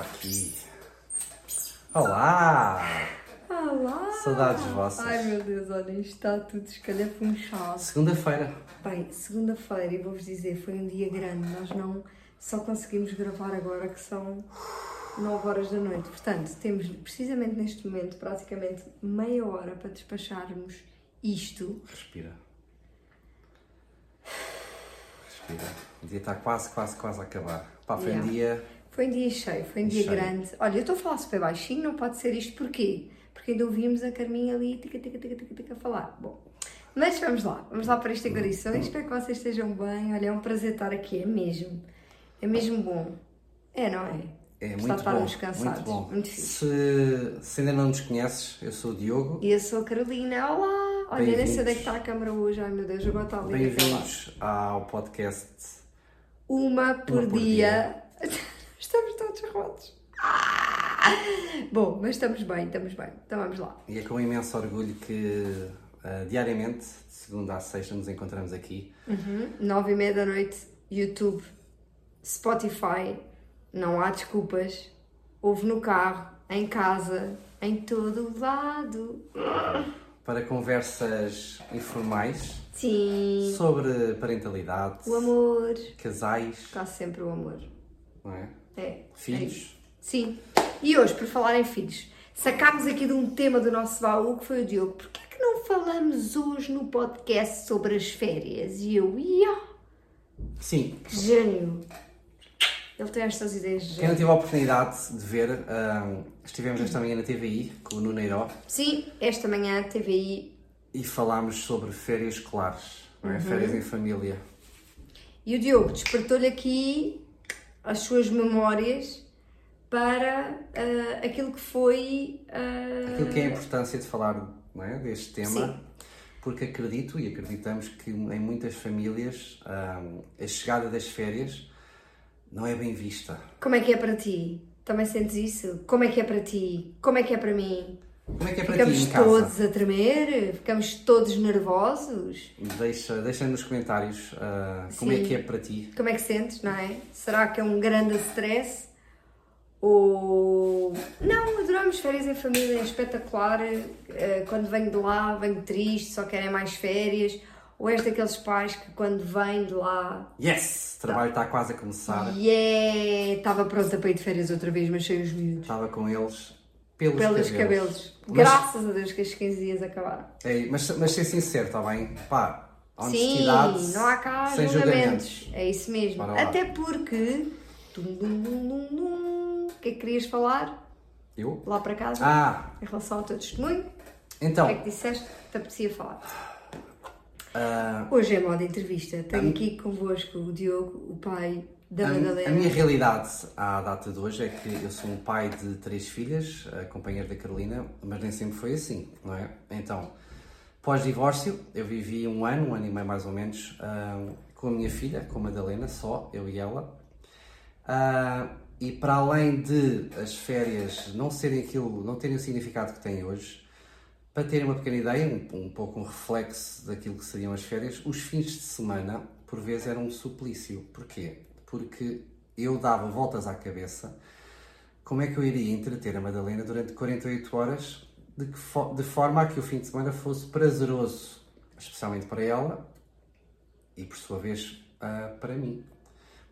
aqui. Olá! Olá! Saudades vossas. Ai meu Deus, olha, isto está tudo escalhafunchado. Segunda-feira. Bem, segunda-feira, e vou-vos dizer, foi um dia grande. Nós não só conseguimos gravar agora que são 9 horas da noite. Portanto, temos precisamente neste momento praticamente meia hora para despacharmos isto. Respira. Respira. O dia está quase, quase, quase a acabar. Pá, foi um Yeah. dia. Foi um dia cheio, foi um dia Cheio. grande. Olha, eu estou a falar super baixinho, não pode ser isto porquê? Porque ainda ouvimos a Carminha ali tica, tica, tica, tica, tica, a falar. Bom, mas vamos lá, vamos lá para esta gradição. Espero que vocês estejam bem. Olha, é um prazer estar aqui, é mesmo. É mesmo bom. É, não é? É Apesar muito bom. cansados. Muito bom. Muito se, se ainda não nos conheces, eu sou o Diogo. E eu sou a Carolina. Olá! Olha, nem sei onde é que está a câmara hoje. Ai meu Deus, agora está ali. Bem-vindos ao podcast. Uma por, Uma por dia. Estamos rotos. Ah! Bom, mas estamos bem, estamos bem. Então vamos lá. E é com imenso orgulho que ah, diariamente, de segunda a sexta, nos encontramos aqui. Nove e meia da noite, YouTube, Spotify, não há desculpas. Ouve no carro, em casa, em todo o lado. para conversas informais Sim, sobre parentalidade, o amor. casais, Está sempre o amor. não é? É. é filhos. isso. Sim. E hoje, por falar em filhos, sacámos aqui de um tema do nosso baú que foi o Diogo. Porquê é que não falamos hoje no podcast sobre as férias? E eu, ia, Sim, que gênio. Ele tem estas ideias de quem não teve a oportunidade de ver, ah, estivemos esta manhã na TVI com o Nuneiró Sim, esta manhã a TVI e falámos sobre férias escolares, não Uhum. é? férias em família. E o Diogo despertou-lhe aqui as suas memórias para ah, aquilo que foi. ah, Aquilo que é a importância de falar não é? deste tema, Sim. porque acredito e acreditamos que em muitas famílias ah, a chegada das férias não é bem vista. Como é que é para ti? Também sentes isso? Como é que é para ti? Como é que é para mim? Como é que é para Ficamos ti em casa? todos a tremer? Ficamos todos nervosos? Deixa, deixa nos comentários ah, como é que é para ti. Como é que sentes, não é? Será que é um grande stress? Ou. Não, adoramos férias em família, é espetacular. Eh, Quando venho de lá, venho triste, só querem mais férias. Ou és daqueles pais que quando vêm de lá. Yes! O trabalho está quase a começar. Yeah! Estava pronta para ir de férias outra vez, mas sem os miúdos. Estava com eles pelos, Pelos cabelos. cabelos. Mas, Graças a Deus que estes 15 dias acabaram. é, mas, mas ser sincero, está bem? Pá, Sim, não há cá sem julgamentos. É isso mesmo. Até porque. Dum, dum, dum, dum. O que é que querias falar Eu? lá para casa Ah, em relação ao teu testemunho? então, O que é que disseste te apetecia falar? ah, Hoje é modo entrevista. Tenho aqui convosco o Diogo, o pai da a, a minha realidade à data de hoje é que eu sou um pai de três filhas, a companheira da Carolina, mas nem sempre foi assim, não é? Então, pós-divórcio, eu vivi um ano, um ano e meio mais ou menos, ah, com a minha filha, com a Madalena, só, eu e ela. Ah, e para além de as férias não serem aquilo, não terem o significado que têm hoje, para terem uma pequena ideia, um, um pouco um reflexo daquilo que seriam as férias, os fins de semana, por vezes, eram um suplício. Porquê? Porque eu dava voltas à cabeça como é que eu iria entreter a Madalena durante 48 horas de, fo- de forma a que o fim de semana fosse prazeroso, especialmente para ela e, por sua vez, ah, para mim.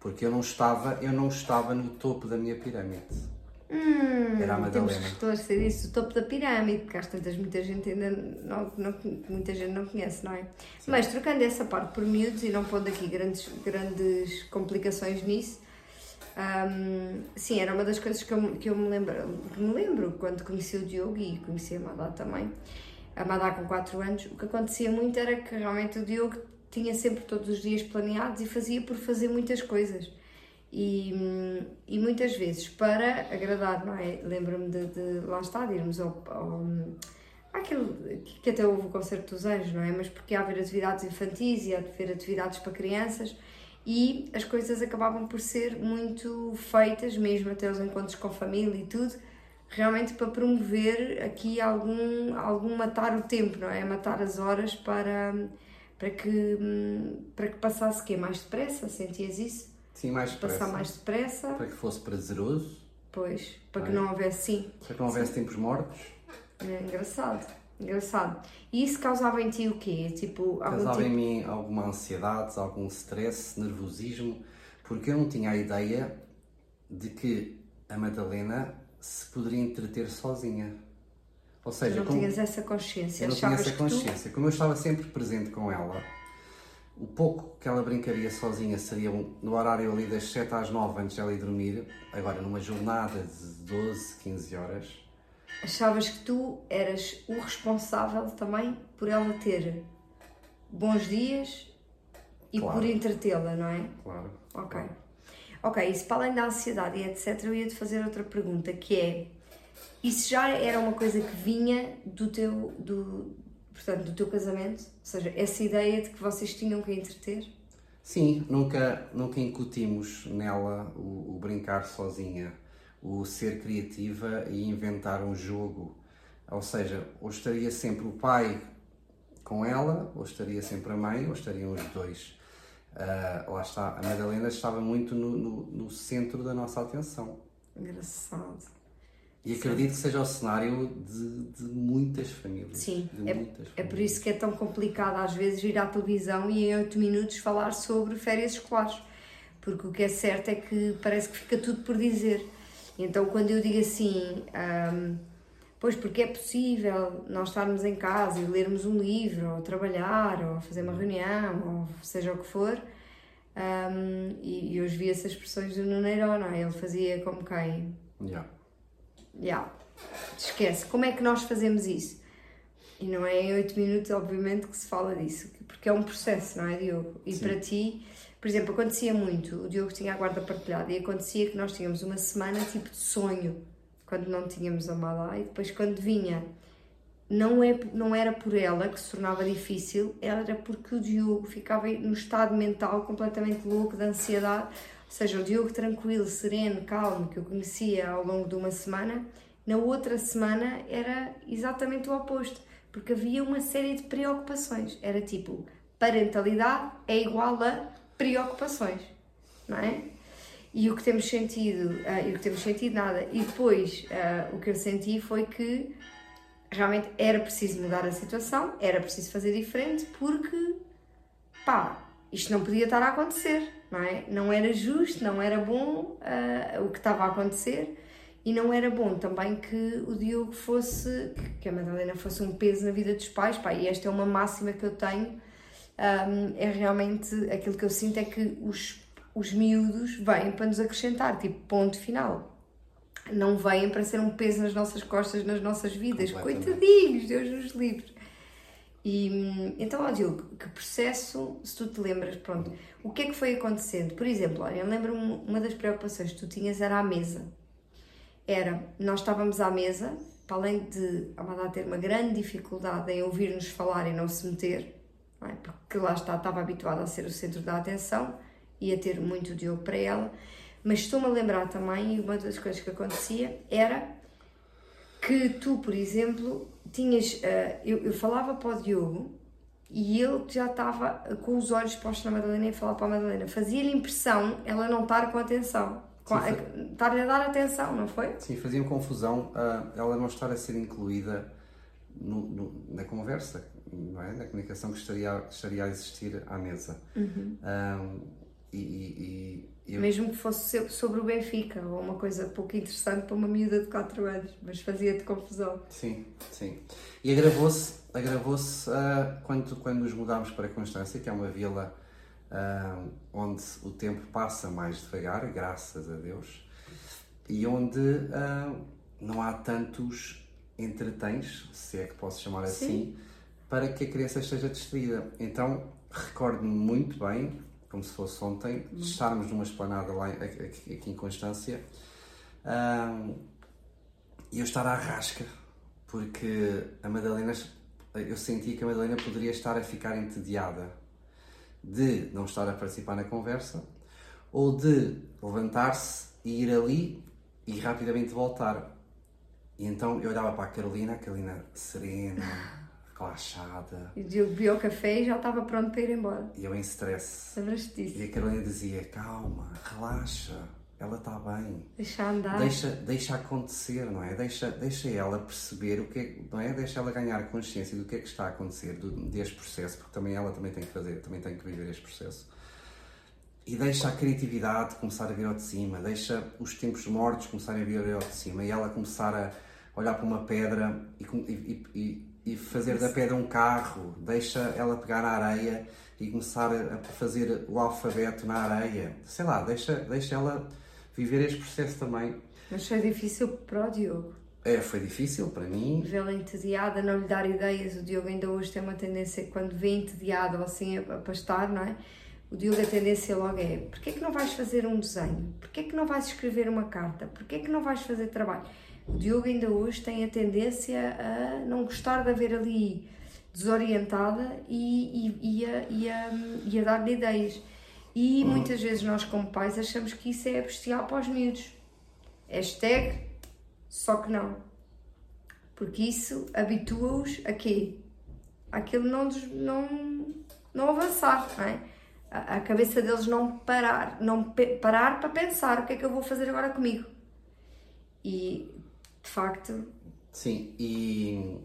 Porque eu não estava, eu não estava no topo da minha pirâmide. Era a Hum, Temos que Madalena. esclarecer isso, o topo da pirâmide, porque às tantas muita gente ainda não, não- muita gente não conhece, não é? Mas trocando essa parte por miúdos e não pondo aqui grandes, grandes complicações nisso, hum, sim, era uma das coisas que eu, que eu me lembro, que me lembro quando conheci o Diogo e conheci a Madá também, a Madá com 4 anos, o que acontecia muito era que realmente o Diogo tinha sempre todos os dias planeados e fazia por fazer muitas coisas. E, e muitas vezes para agradar, não é? Lembro-me de, de lá está, de irmos ao, ao àquele que até houve o concerto dos anjos, não é? Mas porque há haver atividades infantis e de haver atividades para crianças e as coisas acabavam por ser muito feitas, mesmo até os encontros com família e tudo, realmente para promover aqui algum, algum matar o tempo, não é? Matar as horas para, para, que, para que passasse o quê? Mais depressa? Sentias isso? Sim, mais Passar depressa. mais depressa? Para que fosse prazeroso Pois, para que não houvesse sim. Para que não houvesse tempos mortos. É engraçado, engraçado. E isso causava em ti o quê? Tipo, algum Causava tipo... em mim alguma ansiedade, algum stress, nervosismo, porque eu não tinha a ideia de que a Madalena se poderia entreter sozinha. Ou Tu seja, não como- tinhas essa consciência, eu não tinha essa que tu... consciência. Como eu estava sempre presente com ela, o pouco que ela brincaria sozinha seria no horário ali das 7 às 9 antes dela ir dormir. Agora, numa jornada de 12, 15 horas, Achavas que tu eras o responsável também por ela ter bons dias e Claro. por entretê-la, não é? claro. Ok. Ok, isso para além da ansiedade e etc, eu ia te fazer outra pergunta, que é, isso já era uma coisa que vinha do teu, do, portanto, do teu casamento? Ou seja, essa ideia de que vocês tinham que entreter? Sim, nunca, nunca incutimos nela o, o brincar sozinha, o ser criativa e inventar um jogo. Ou seja, ou estaria sempre o pai com ela, ou estaria sempre a mãe, ou estariam os dois. Ah, lá está, a Madalena estava muito no, no, no centro da nossa atenção. Engraçado. E acredito que seja o cenário de, de muitas famílias. Sim, é, muitas é por famílias. isso que é tão complicado às vezes ir à televisão e em 8 minutos falar sobre férias escolares. Porque o que é certo é que parece que fica tudo por dizer. Então quando eu digo assim, ahm, pois porque é possível nós estarmos em casa e lermos um livro, ou trabalhar, ou fazer uma reunião, ou seja o que for, ahm, e, e eu vi essas expressões do Nuneiro, não é? Ele fazia como quem? Yeah. Ya, esquece. Como é que nós fazemos isso? E não é em 8 minutos, obviamente, que se fala disso, porque é um processo, não é, Diogo? E Sim. para ti, por exemplo, acontecia muito, o Diogo tinha a guarda partilhada e acontecia que nós tínhamos uma semana tipo de sonho, quando não tínhamos a Malá, e depois quando vinha, não, é, não era por ela que se tornava difícil, era porque o Diogo ficava no estado mental completamente louco, de ansiedade, seja, o Diogo tranquilo, sereno, calmo, que eu conhecia ao longo de uma semana, na outra semana era exatamente o oposto, porque havia uma série de preocupações. Era tipo, parentalidade é igual a preocupações, não é? E o que temos sentido, ah, e o que temos sentido nada. E depois ah, o que eu senti foi que realmente era preciso mudar a situação, era preciso fazer diferente, porque pá, isto não podia estar a acontecer, não é? Não era justo, não era bom ah, o que estava a acontecer e não era bom também que o Diogo fosse, que a Madalena fosse um peso na vida dos pais, pá, e esta é uma máxima que eu tenho, ahm, é realmente aquilo que eu sinto é que os, os miúdos vêm para nos acrescentar, tipo, ponto final. Não vêm para ser um peso nas nossas costas, nas nossas vidas. Coitadinhos, Deus nos livre. E então, ó Diogo, que processo, se tu te lembras, pronto, o que é que foi acontecendo? Por exemplo, olha, eu lembro-me uma das preocupações que tu tinhas era a mesa. Era, nós estávamos à mesa, para além de a Madá ter uma grande dificuldade em ouvir-nos falar e não se meter, não é? porque lá está, estava habituada a ser o centro da atenção e a ter muito Diogo para ela, mas estou-me a lembrar também, e uma das coisas que acontecia era que tu, por exemplo, tinhas. ah, eu, eu falava para o Diogo e ele já estava com os olhos postos na Madalena e falava para a Madalena. Fazia-lhe impressão ela não estar com atenção. Estar-lhe a dar atenção, não foi? Sim, fazia-me confusão ah, ela não estar a ser incluída no- no- na conversa, não é? na comunicação que estaria, que estaria a existir à mesa. Ah, e, e- e Mesmo que fosse so- sobre o Benfica ou uma coisa pouco interessante para uma miúda de 4 anos, mas fazia-te confusão. Sim, sim. E agravou-se agravou-se ah, quando, quando nos mudámos para Constância, que é uma vila ah, onde o tempo passa mais devagar, graças a Deus, e onde ah, não há tantos entretens, se é que posso chamar assim, para que a criança esteja distraída. Então, recordo-me muito bem, como se fosse ontem, de estarmos numa esplanada lá aqui, aqui em Constância, ah, e eu estar à rasca, porque a Madalena, eu senti que a Madalena poderia estar a ficar entediada de não estar a participar na conversa ou de levantar-se e ir ali e rapidamente voltar. E então eu olhava para a Carolina, a Carolina serena, relaxada, E o Diogo bebeu o café e já estava pronto para ir embora. e eu em stress. Lembras-te E disso? a Carolina dizia: Calma, relaxa, ela está bem. Deixa andar. Deixa, deixa acontecer, não é? Deixa, deixa ela perceber o que é, não é? Deixa ela ganhar consciência do que é que está a acontecer do, deste processo, porque também ela também tem que fazer, também tem que viver este processo. E deixa a criatividade começar a vir ao de cima, deixa os tempos mortos começarem a vir ao de cima e ela começar a olhar para uma pedra e, e, e, e fazer da pedra um carro, deixa ela pegar na areia e começar a fazer o alfabeto na areia. Sei lá, deixa, deixa ela viver este processo também. Mas foi difícil para o Diogo. É, foi difícil para mim. Vê-la entediada, não lhe dar ideias. O Diogo ainda hoje tem uma tendência, quando vê entediado ou assim a pastar, não é? O Diogo a tendência logo é, porquê é que não vais fazer um desenho? Porquê é que não vais escrever uma carta? Porquê é que não vais fazer trabalho? O Diogo ainda hoje tem a tendência a não gostar de haver ali desorientada e, e, e, a, e, a, e a dar-lhe ideias. E muitas vezes nós, como pais, achamos que isso é bestial para os miúdos. Hashtag só que não. Porque isso habitua-os a quê? Aquilo não, não, não avançar, não é? A, a cabeça deles não parar, não parar para pensar o que é que eu vou fazer agora comigo. E, de facto... Sim, e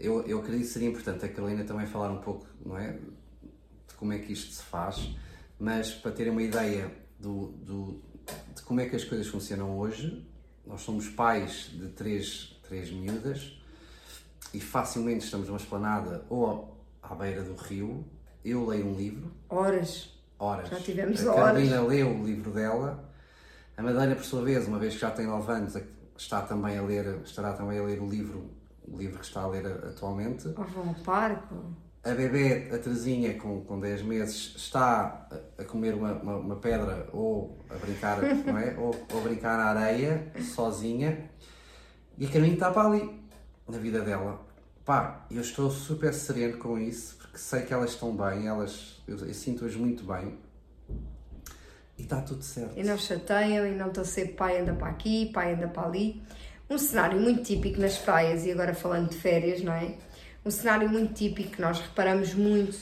eu, eu acredito que seria importante a Carolina também falar um pouco, não é? De como é que isto se faz mas para terem uma ideia do, do, de como é que as coisas funcionam hoje, nós somos pais de três, três miúdas e facilmente estamos numa esplanada ou à beira do rio. Eu leio um livro. Horas. Horas. Já tivemos a horas. A Carolina leu o livro dela. A Madalena, por sua vez, uma vez que já tem 9 anos, está também a ler, estará também a ler o livro, o livro que está a ler atualmente. Ou vão ao parque a bebê, a Terezinha, com, com 10 meses, está a comer uma, uma, uma pedra ou a brincar, não é? Ou, ou, a brincar na areia, sozinha, e a caminho está para ali, na vida dela. Pá, eu estou super sereno com isso, porque sei que elas estão bem, elas, eu, eu sinto-as muito bem. E está tudo certo. E não chateiam, e não a ser pai anda para aqui, pai anda para ali. Um cenário muito típico nas praias, e agora falando de férias, não é? um cenário muito típico que nós reparamos muito,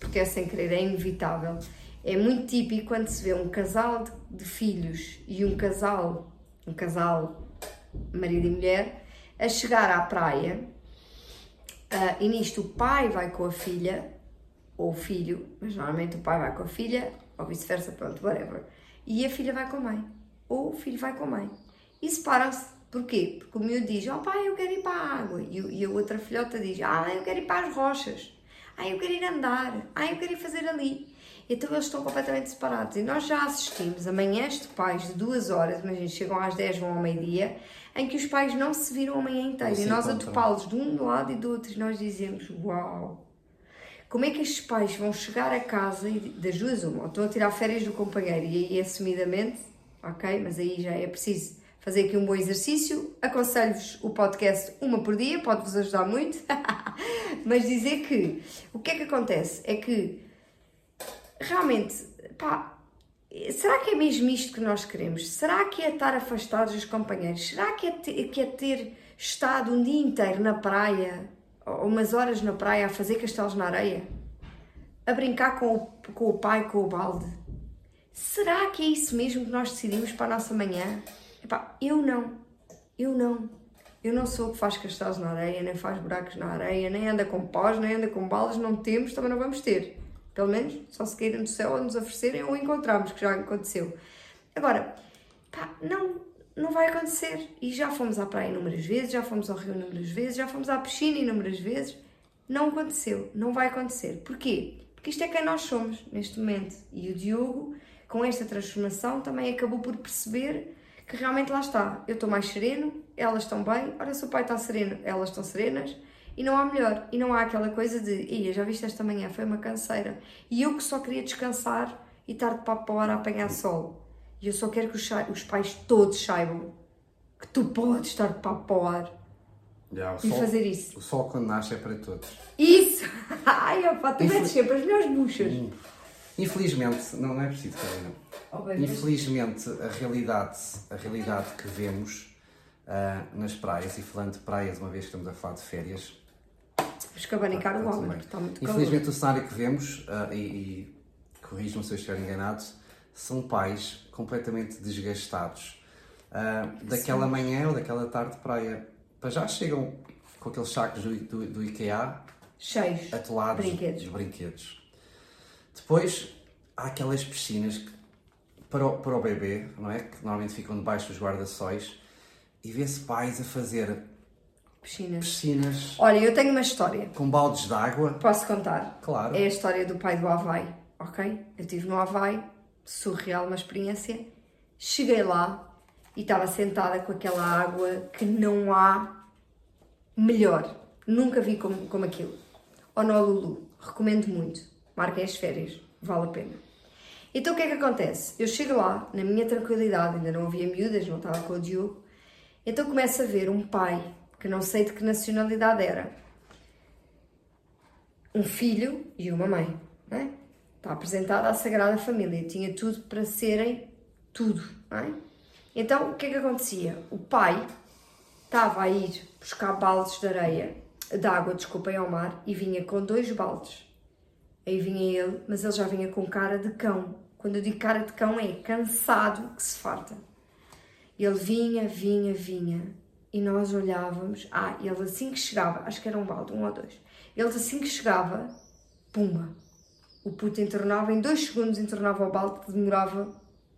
porque é sem querer, é inevitável. É muito típico quando se vê um casal de, de filhos e um casal, um casal marido e mulher, a chegar à praia uh, e nisto o pai vai com a filha, ou o filho, mas normalmente o pai vai com a filha, ou vice-versa, pronto, whatever. E a filha vai com a mãe, ou o filho vai com a mãe. E separam-se Porquê? Porque o miúdo diz, ó oh, pai, eu quero ir para a água. E, e a outra filhota diz, ah, eu quero ir para as rochas. Ah, eu quero ir andar. Ah, eu quero ir fazer ali. Então eles estão completamente separados. E nós já assistimos a manhãs de pais de duas horas, imagina, chegam às 10, vão ao meio-dia, em que os pais não se viram a manhã inteira. e nós a topá-los de um lado e do outro, e nós dizemos, uau! Como é que estes pais vão chegar a casa e das duas uma? Ou estão a tirar férias do companheiro e aí assumidamente, ok, mas aí já é preciso fazer aqui um bom exercício. Aconselho-vos o podcast uma por dia, pode-vos ajudar muito. Mas dizer que o que é que acontece? É que realmente, pá, será que é mesmo isto que nós queremos? Será que é estar afastados dos companheiros? Será que é ter, que é ter estado um dia inteiro na praia, umas horas na praia, a fazer castelos na areia? A brincar com o, com o pai, com o balde? Será que é isso mesmo que nós decidimos para a nossa manhã? Epá, eu não. Eu não. Eu não sou o que faz castelos na areia, nem faz buracos na areia, nem anda com pós, nem anda com balas, não temos, também não vamos ter. Pelo menos, só se caírem do céu ou nos oferecerem ou encontrarmos, que já aconteceu. Agora, pá, não, não vai acontecer. E já fomos à praia inúmeras vezes, já fomos ao rio inúmeras vezes, já fomos à piscina inúmeras vezes. Não aconteceu, não vai acontecer. Porquê? Porque isto é quem nós somos neste momento. E o Diogo, com esta transformação, também acabou por perceber que realmente lá está, eu estou mais sereno, elas estão bem, olha se o pai está sereno, elas estão serenas, e não há melhor, e não há aquela coisa de, ia, já viste esta manhã, foi uma canseira, e eu que só queria descansar e estar de papo para o ar a apanhar sol, e eu só quero que os, os pais todos saibam que tu podes estar de papo para o ar, yeah, o e sol, fazer isso. O sol quando nasce é para todos. Isso! Ai, opa, tu metes sempre as melhores buchas. Infelizmente, não, não é preciso, Carolina. Oh, Infelizmente, a realidade, a realidade que vemos uh, nas praias, e falando de praias, uma vez que estamos a falar de férias. Vamos cabanicar o homem, está muito Infelizmente, o cenário que vemos, uh, e, e corrijam-me se eu estiver enganado, são pais completamente desgastados. Uh, daquela manhã ou daquela tarde de praia, para já chegam com aqueles sacos do, do, do IKEA cheios atolados brinquedos. de brinquedos. Depois há aquelas piscinas que, para, o, para o bebê, não é? Que normalmente ficam debaixo dos guarda-sóis e vê-se pais a fazer piscinas. piscinas. Olha, eu tenho uma história. Com baldes de água. Posso contar? Claro. É a história do pai do Havaí, ok? Eu estive no Havaí, surreal uma experiência. Cheguei lá e estava sentada com aquela água que não há melhor. Nunca vi como, como aquilo. Honolulu, recomendo muito. Marquem as férias, vale a pena. Então o que é que acontece? Eu chego lá, na minha tranquilidade, ainda não havia miúdas, não estava com o Diogo. Então começo a ver um pai, que não sei de que nacionalidade era, um filho e uma mãe. Não é? Está apresentada à Sagrada Família, tinha tudo para serem tudo. É? Então o que é que acontecia? O pai estava a ir buscar baldes de areia, de água, desculpem, ao mar, e vinha com dois baldes. Aí vinha ele, mas ele já vinha com cara de cão. Quando eu digo cara de cão é cansado que se farta. Ele vinha, vinha, vinha. E nós olhávamos. Ah, ele assim que chegava, acho que era um balde, um ou dois. Ele assim que chegava, pumba. O puto entornava, em dois segundos entornava o balde, que demorava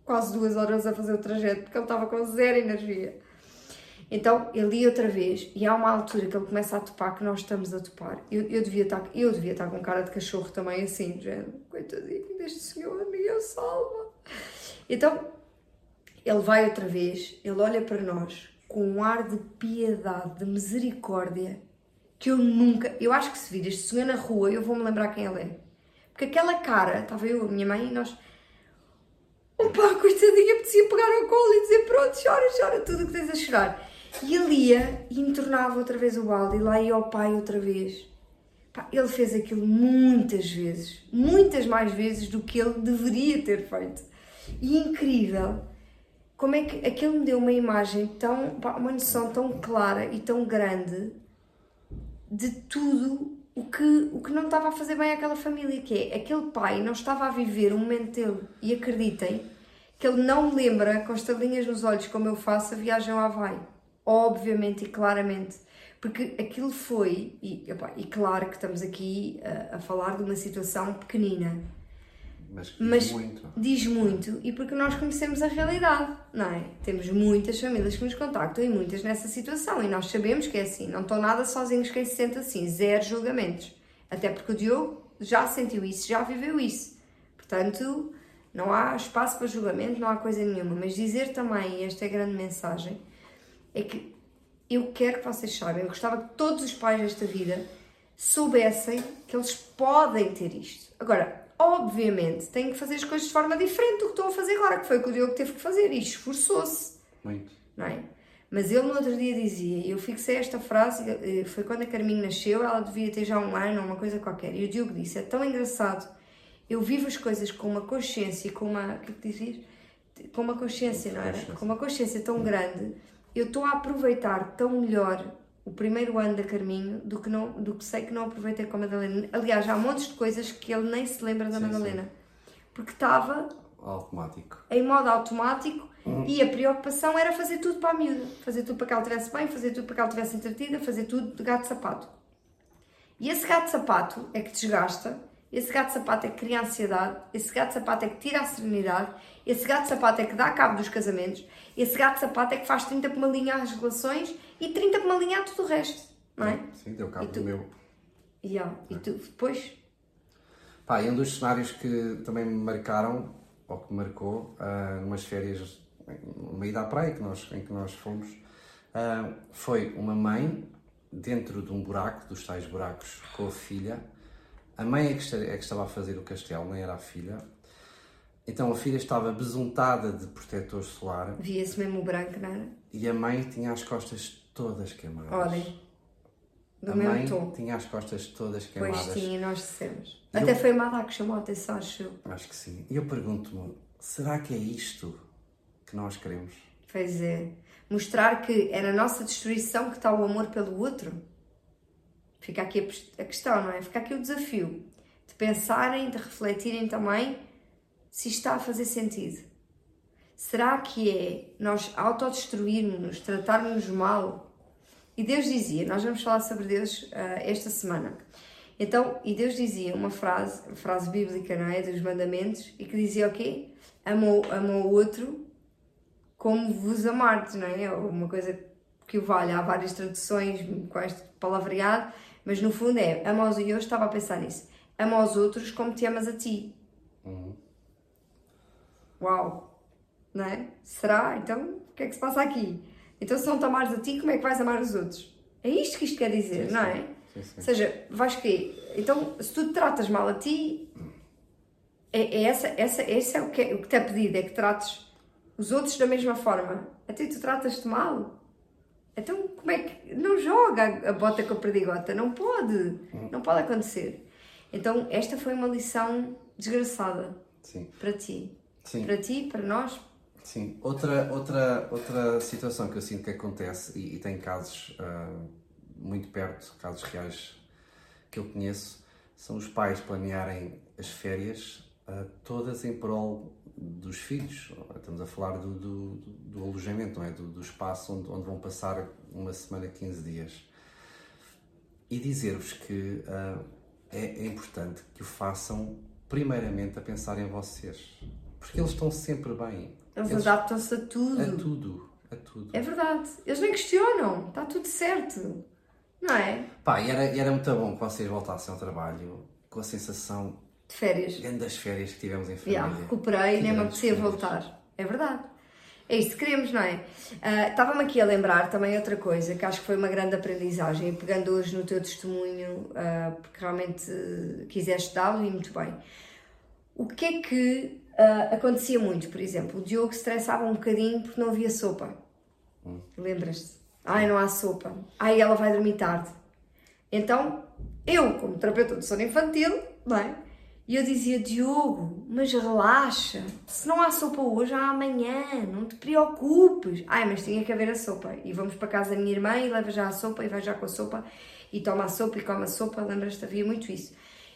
quase duas horas a fazer o trajeto, porque ele estava com zero energia. Então ele ia outra vez e há uma altura que ele começa a topar que nós estamos a topar. Eu, eu, devia, estar, eu devia estar com cara de cachorro também, assim, género, coitadinho deste senhor, me salva. Então ele vai outra vez, ele olha para nós com um ar de piedade, de misericórdia, que eu nunca. Eu acho que se vir este senhor na rua, eu vou me lembrar quem ele é. Porque aquela cara, estava eu, a minha mãe, e nós. Opa, coitadinha, apetecia pegar ao colo e dizer pronto, chora, chora, tudo o que tens a chorar. E ele ia e entornava outra vez o balde e lá ia ao pai outra vez. Pá, ele fez aquilo muitas vezes, muitas mais vezes do que ele deveria ter feito. E incrível como é que aquilo me deu uma imagem tão, pá, uma noção tão clara e tão grande de tudo o que, o que não estava a fazer bem àquela família, que é aquele pai não estava a viver o momento dele. E acreditem que ele não lembra com estrelinhas nos olhos como eu faço a viagem ao Havaí obviamente e claramente. Porque aquilo foi, e, opa, e claro que estamos aqui a, a, falar de uma situação pequenina, mas diz mas muito. Diz muito, e porque nós conhecemos a realidade, não é? Temos muitas famílias que nos contactam e muitas nessa situação, e nós sabemos que é assim, não estão nada sozinhos quem se sente assim, zero julgamentos. Até porque o Diogo já sentiu isso, já viveu isso. Portanto, não há espaço para julgamento, não há coisa nenhuma. Mas dizer também, e esta é a grande mensagem, é que eu quero que vocês saibam, eu gostava que todos os pais desta vida soubessem que eles podem ter isto. Agora, obviamente, têm que fazer as coisas de forma diferente do que estão a fazer agora, que foi o que o Diogo teve que fazer e esforçou-se. Muito. Não é? Mas ele no outro dia dizia, eu fixei esta frase, eh, foi quando a Carminho nasceu, ela devia ter já um ano ou uma coisa qualquer, e o Diogo disse, é tão engraçado, eu vivo as coisas com uma consciência, com uma, o que é que dizias? Com uma consciência, não era? Com uma consciência tão grande eu estou a aproveitar tão melhor o primeiro ano da Carminho do que, não, do que sei que não aproveitei com a Madalena. Aliás, há montes de coisas que ele nem se lembra da sim, Madalena. Sim. Porque estava automático. em modo automático hum. e a preocupação era fazer tudo para a miúda. Fazer tudo para que ela estivesse bem, fazer tudo para que ela estivesse entretida, fazer tudo de gato-sapato. E esse gato-sapato é que desgasta, esse gato-sapato é que cria ansiedade, esse gato-sapato é que tira a serenidade, esse gato-sapato é que dá cabo dos casamentos, esse gato-sapato é que faz 30 por uma linha às relações e 30 por uma linha a tudo o resto, não é? Sim, deu cabo do meu. Yeah. E tu, depois? Pá, e um dos cenários que também me marcaram, ou que me marcou, uh, numas férias, uma ida à praia que nós, em que nós fomos, uh, foi uma mãe dentro de um buraco, dos tais buracos, com a filha. A mãe é que, é que estava a fazer o castelo, nem era a filha. Então a filha estava besuntada de protetor solar. Via-se mesmo o branco, não era? E a mãe tinha as costas todas queimadas. Olhem. Do a mãe tom. tinha as costas todas queimadas. Pois tinha, nós dissemos. E Até eu... foi a Madá que chamou a atenção, acho Acho que sim. E eu pergunto-me, será que é isto que nós queremos? Pois é. Mostrar que é na nossa destruição que está o amor pelo outro. Fica aqui a questão, não é? Fica aqui o desafio de pensarem, de refletirem também se está a fazer sentido. Será que é nós autodestruirmos-nos, tratarmos-nos mal? E Deus dizia, nós vamos falar sobre Deus uh, esta semana. Então, e Deus dizia uma frase, frase bíblica, não é? Dos mandamentos, e que dizia o quê? Amou, amou o outro como vos amardes, não é? Uma coisa que vale. Há várias traduções com este palavreado, mas no fundo é ama aos, e eu estava a pensar nisso, ama aos outros como te amas a ti. Uhum. Uau! Não é? Será? Então, o que é que se passa aqui? Então, se não te amares a ti, como é que vais amar os outros? É isto que isto quer dizer, sim, não é? Sim, sim. Ou seja, vais quê? Então, se tu te tratas mal a ti, é, é essa, essa, esse é o que, é, o que te é pedido, é que trates os outros da mesma forma. Até tu tratas-te mal. Então, como é que. Não joga a bota com a perdigota, não pode. Não pode acontecer. Então, esta foi uma lição desgraçada Sim. para ti. Sim. Para ti, para nós. Sim. Outra, outra, outra situação que eu sinto que acontece, e, e tem casos uh, muito perto, casos reais que eu conheço, são os pais planearem as férias uh, todas em prol dos filhos. Estamos a falar do, do, do alojamento, não é? do, do espaço onde, onde, vão passar uma semana, 15 dias. E dizer-vos que uh, é, é, importante que o façam primeiramente a pensar em vocês. Porque eles estão sempre bem. Eles, eles adaptam-se a tudo. A tudo. A tudo. É verdade. Eles nem questionam. Está tudo certo. Não é? Pá, e era, e era muito bom que vocês voltassem ao trabalho com a sensação de férias. das férias que tivemos em família. Yeah, recuperei, nem me apetecia voltar. É verdade. É isso que queremos, não é? Uh, Estava-me aqui a lembrar também outra coisa que acho que foi uma grande aprendizagem, pegando hoje no teu testemunho, uh, porque realmente quiseste dá-lo e muito bem. O que é que uh, acontecia muito, por exemplo? O Diogo estressava um bocadinho porque não havia sopa. Hum. Lembras-te? Ai, não há sopa. Ai, ela vai dormir tarde. Então, eu, como terapeuta de sono infantil, bem, e eu dizia, Diogo, mas relaxa, se não há sopa hoje, há amanhã, não te preocupes. Ai, mas tinha que haver a sopa. E vamos para casa da minha irmã e leva já a sopa e vai já com a sopa e toma a sopa e come a sopa. Lembras-te, havia muito isso.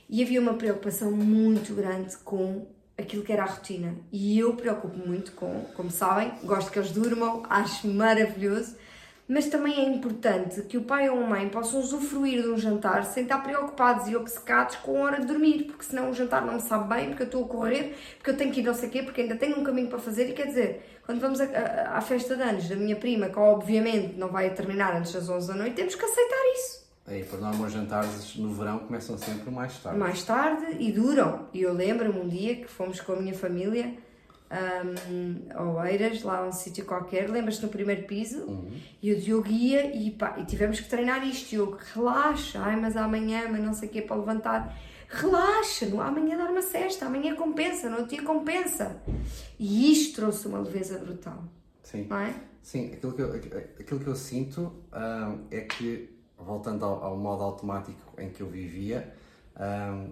E havia uma preocupação muito grande com aquilo que era a rotina. E eu preocupo muito com, como sabem, gosto que eles durmam, acho maravilhoso mas também é importante que o pai ou a mãe possam usufruir de um jantar sem estar preocupados e obcecados com a hora de dormir, porque senão o jantar não me sabe bem, porque eu estou a correr, porque eu tenho que ir não sei quê, porque ainda tenho um caminho para fazer. E quer dizer, quando vamos à festa de anos da minha prima, que obviamente não vai terminar antes das 11 da noite, temos que aceitar isso. É, por norma, os jantares no verão começam sempre mais tarde. Mais tarde e duram. E eu lembro-me um dia que fomos com a minha família um, Oeiras, lá um sítio qualquer, lembras-te no primeiro piso? Uhum. E o Diogo ia e, pá, e tivemos que treinar isto, Diogo, relaxa, ai, mas amanhã, mas não sei o que para levantar. Relaxa, no, amanhã dar uma cesta, amanhã compensa, outro dia compensa. E isto trouxe uma leveza brutal. Sim. Não é? Sim, aquilo que eu, aquilo que eu sinto um, é que, voltando ao, ao, modo automático em que eu vivia, um,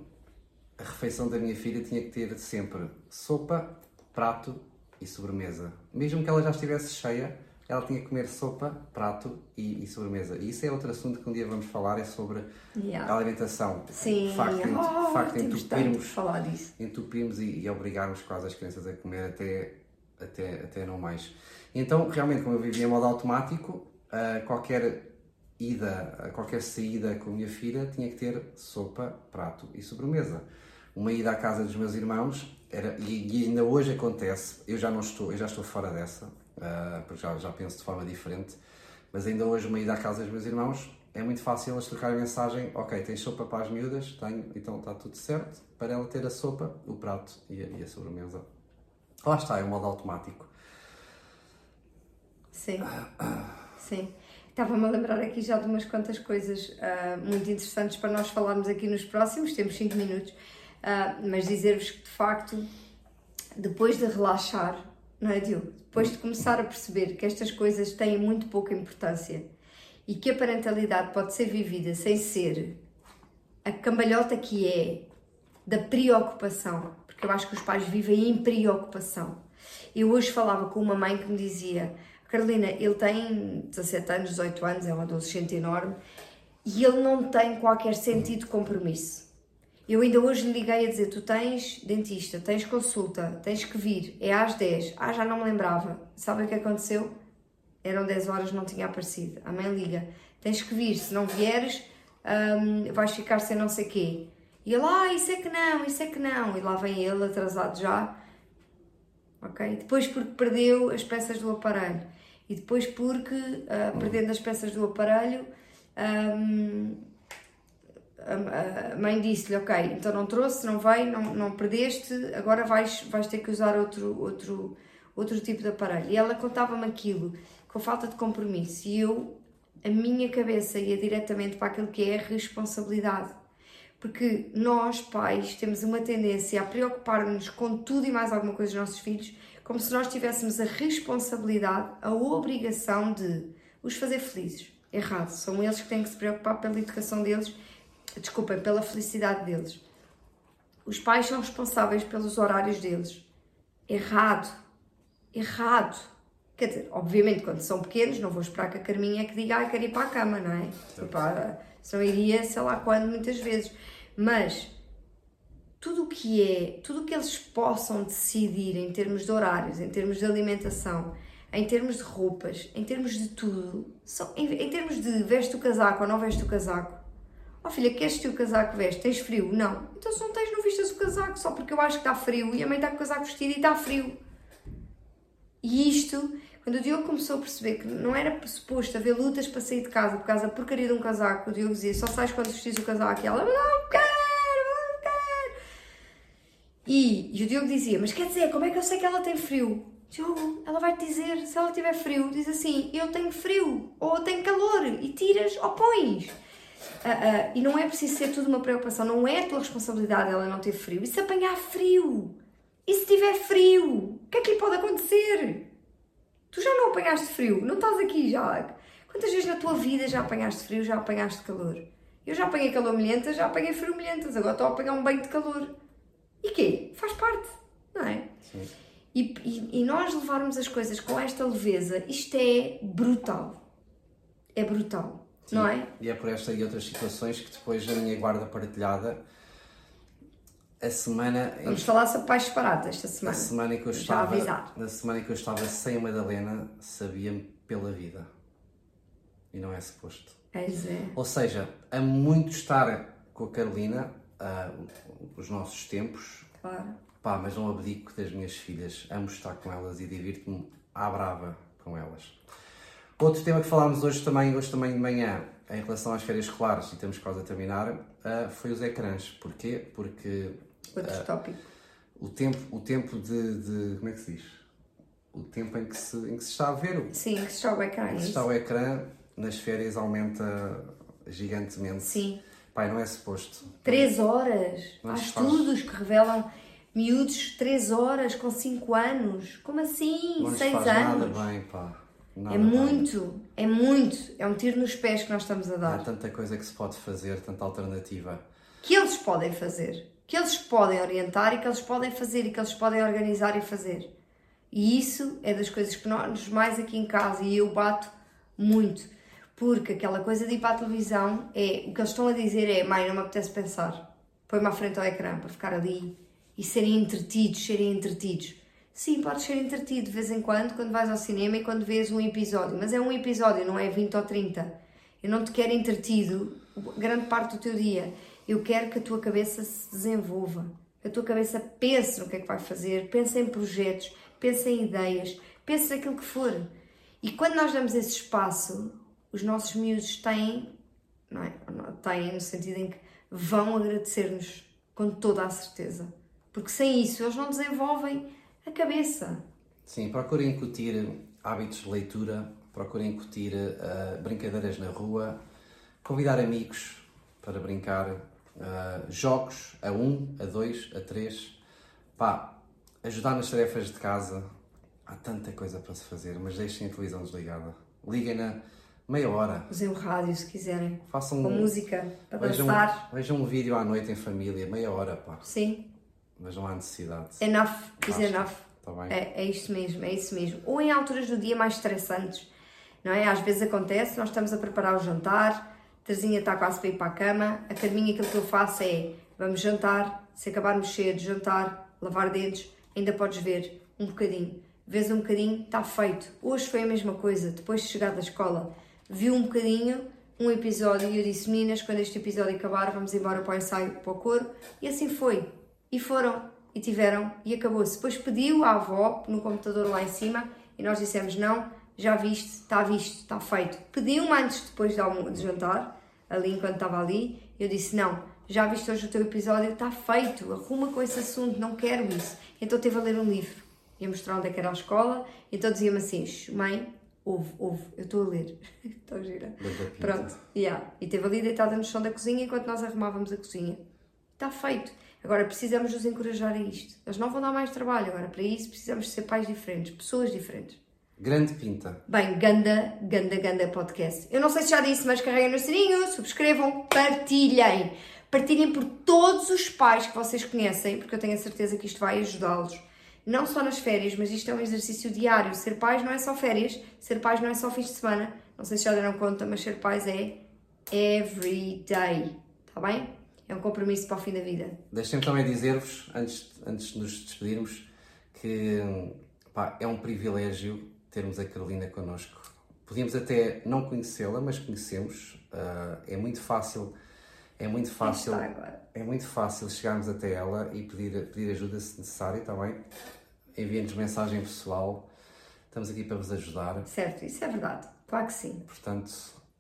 a refeição da minha filha tinha que ter sempre sopa, prato e sobremesa. Mesmo que ela já estivesse cheia, ela tinha que comer sopa, prato e, e, sobremesa. E isso é outro assunto que um dia vamos falar, é sobre yeah. a alimentação. Sim, o facto de, oh, facto entupirmos, falar disso. entupirmos e, e, obrigarmos quase as crianças a comer até, até, até não mais. Então, realmente, como eu vivia em modo automático, uh, qualquer ida, uh, qualquer saída com a minha filha tinha que ter sopa, prato e sobremesa. Uma ida à casa dos meus irmãos era, e, ainda hoje acontece, eu já não estou, eu já estou fora dessa, uh, porque já, já penso de forma diferente, mas ainda hoje uma ida à casa dos meus irmãos é muito fácil eles trocarem mensagem, ok, tens sopa para as miúdas? Tenho, então está tudo certo, para ela ter a sopa, o prato e a, e a sobremesa. Lá está, é o modo automático. Sim, sim. Estava-me a lembrar aqui já de umas quantas coisas uh, muito interessantes para nós falarmos aqui nos próximos, temos 5 minutos. Uh, mas dizer-vos que de facto, depois de relaxar, não é, Diogo? Depois de começar a perceber que estas coisas têm muito pouca importância e que a parentalidade pode ser vivida sem ser a cambalhota que é da preocupação, porque eu acho que os pais vivem em preocupação. Eu hoje falava com uma mãe que me dizia: Carolina, ele tem 17 anos, 18 anos, é um adolescente enorme e ele não tem qualquer sentido de compromisso Eu ainda hoje lhe liguei a dizer: Tu tens dentista, tens consulta, tens que vir, é às 10. Ah, já não me lembrava. Sabe o que aconteceu? Eram 10 horas, não tinha aparecido. A mãe liga: Tens que vir, se não vieres, hum, vais ficar sem não sei quê. E ele: Ah, isso é que não, isso é que não. E lá vem ele, atrasado já. Ok? Depois porque perdeu as peças do aparelho. E depois porque, uh, perdendo as peças do aparelho, um, a mãe disse-lhe, ok, então não trouxe, não veio, não, não perdeste, agora vais, vais ter que usar outro, outro, outro tipo de aparelho. E ela contava-me aquilo com falta de compromisso e eu, a minha cabeça ia diretamente para aquilo que é a responsabilidade. Porque nós, pais, temos uma tendência a preocupar-nos com tudo e mais alguma coisa dos nossos filhos, como se nós tivéssemos a responsabilidade, a obrigação de os fazer felizes. Errado, são eles que têm que se preocupar pela educação deles desculpem, pela felicidade deles. Os pais são responsáveis pelos horários deles. Errado. Errado. Quer dizer, obviamente, quando são pequenos, não vou esperar que a Carminha é que diga, ah, quero ir para a cama, não é? Tipo, ah, só iria, sei lá quando, muitas vezes. Mas tudo o que é, tudo o que eles possam decidir em termos de horários, em termos de alimentação, em termos de roupas, em termos de tudo, são, em, em termos de veste o casaco ou não veste o casaco, Oh filha, queres vestir o casaco veste? Tens frio? Não. Então se não tens, não vistas o casaco, só porque eu acho que está frio e a mãe está com o casaco vestido e está frio. E isto, quando o Diogo começou a perceber que não era suposto haver lutas para sair de casa por causa da porcaria de um casaco, o Diogo dizia, só sais quando vestis o casaco e ela, não quero. E, e o Diogo dizia, mas quer dizer, como é que eu sei que ela tem frio? Diogo, ela vai te dizer, se ela tiver frio, diz assim, eu tenho frio, ou eu tenho calor, e tiras ou pões. Uh, uh, e não é preciso ser tudo uma preocupação, não é a tua responsabilidade ela não ter frio. E se apanhar frio? E se tiver frio? O que é que lhe pode acontecer? Tu já não apanhaste frio, não estás aqui já. Quantas vezes na tua vida já apanhaste frio, já apanhaste calor? Eu já apanhei calor milhentas, já apanhei frio milhentas, agora estou a apanhar um banho de calor. E quê? Faz parte, não é? Sim. E, e, e nós levarmos as coisas com esta leveza, isto é brutal. É brutal. Sim, não é? E é por esta e outras situações que depois a minha guarda partilhada a semana. Vamos em... falar sobre pais separados esta semana. A semana em que eu estava. Na semana em que eu estava sem a Madalena, sabia-me pela vida. E não é suposto. É, é. Ou seja, a muito estar com a Carolina, uh, os nossos tempos. Claro. Pá, mas não abdico das minhas filhas. Amo estar com elas e divirto-me à brava com elas. Outro tema que falámos hoje também, hoje também de manhã, em relação às férias escolares, e temos quase a terminar, uh, foi os ecrãs. Porquê? Porque. Outro uh, tópico. O tempo, o tempo de, de, Como é que se diz? O tempo em que se, em que se está a ver. Sim, que se está o ecrã. Que se está o ecrã, nas férias aumenta gigantemente. Sim. Pai, não é suposto. Três horas. Há estudos que revelam miúdos três horas com cinco anos. Como assim? Não Seis faz anos. Nada bem, pá. Nada é muito, é muito. É um tiro nos pés que nós estamos a dar. Há tanta coisa que se pode fazer, tanta alternativa. Que eles podem fazer, que eles podem orientar e que eles podem fazer e que eles podem organizar e fazer. E isso é das coisas que nós mais aqui em casa e eu bato muito. Porque aquela coisa de ir para a televisão é o que eles estão a dizer é mãe, não me apetece pensar. Põe-me à frente ao ecrã para ficar ali e serem entretidos, serem entretidos. Sim, pode ser entretido de vez em quando, quando vais ao cinema e quando vês um episódio, mas é um episódio, não é 20 ou 30. Eu não te quero entretido grande parte do teu dia. Eu quero que a tua cabeça se desenvolva, que a tua cabeça pense no que é que vai fazer, pense em projetos, pense em ideias, pense naquilo que for. E quando nós damos esse espaço, os nossos miúdos têm, não é? Têm no sentido em que vão agradecer-nos com toda a certeza. Porque sem isso eles não desenvolvem a cabeça. Sim, procurem incutir hábitos de leitura, procurem incutir uh, brincadeiras na rua, convidar amigos para brincar, uh, jogos a um, a dois, a três. Pá, ajudar nas tarefas de casa. Há tanta coisa para se fazer, mas deixem a televisão desligada. Liguem-na meia hora. Usem o rádio se quiserem. Façam com música para vejam, dançar. Vejam um vídeo à noite em família, meia hora, pá. Sim mas não há necessidade. Enough is enough. Tá bem. É, é isso mesmo, é isso mesmo. Ou em alturas do dia mais estressantes, não é? Às vezes acontece, nós estamos a preparar o jantar, a Terezinha está quase para ir para a cama, a Carminha aquilo que eu faço é vamos jantar, se acabarmos cedo, jantar, lavar dentes, ainda podes ver um bocadinho. Vês um bocadinho, está feito. Hoje foi a mesma coisa, depois de chegar da escola. Vi um bocadinho, um episódio, e eu disse, meninas, quando este episódio acabar, vamos embora para o ensaio, para o coro. E assim foi. E foram, e tiveram, e acabou-se. Depois pediu à avó, no computador lá em cima, e nós dissemos, não, já viste, está visto, está feito. Pediu-me antes, depois de, de jantar, ali enquanto estava ali, eu disse, não, já viste hoje o teu episódio, está feito, arruma com esse assunto, não quero isso. Então teve a ler um livro, ia mostrar onde é que era a escola, então dizia-me assim, mãe, ouve, ouve, eu estou a ler. Estou gira. Pronto, yeah. e teve ali deitada no chão da cozinha enquanto nós arrumávamos a cozinha. Está feito. Agora precisamos nos encorajar a isto. Eles não vão dar mais trabalho agora. Para isso precisamos ser pais diferentes, pessoas diferentes. Grande pinta. Bem, ganda, ganda, ganda podcast. Eu não sei se já disse, mas carreguem no sininho, subscrevam, partilhem. Partilhem por todos os pais que vocês conhecem, porque eu tenho a certeza que isto vai ajudá-los. Não só nas férias, mas isto é um exercício diário. Ser pais não é só férias, ser pais não é só fins de semana. Não sei se já deram conta, mas ser pais é every day. Está bem? É um compromisso para o fim da vida. Deixem-me também dizer-vos, antes, antes de nos despedirmos, que pá, é um privilégio termos a Carolina connosco. Podíamos até não conhecê-la, mas conhecemos. Uh, é muito fácil, é muito fácil, é muito fácil chegarmos até ela e pedir, pedir ajuda se necessário, está bem? Enviem-nos mensagem pessoal. Estamos aqui para vos ajudar. Certo, isso é verdade. Claro que sim. Portanto,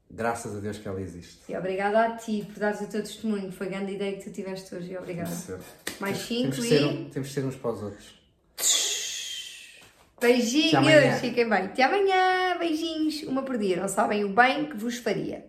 graças a Deus que ela existe. E obrigada a ti por dares o teu testemunho. Foi a grande ideia que tu tiveste hoje. Obrigada. Mais cinco temos, e... temos de ser uns para os outros. Beijinhos, fiquem bem. Até amanhã, beijinhos, uma por dia. Não sabem o bem que vos faria.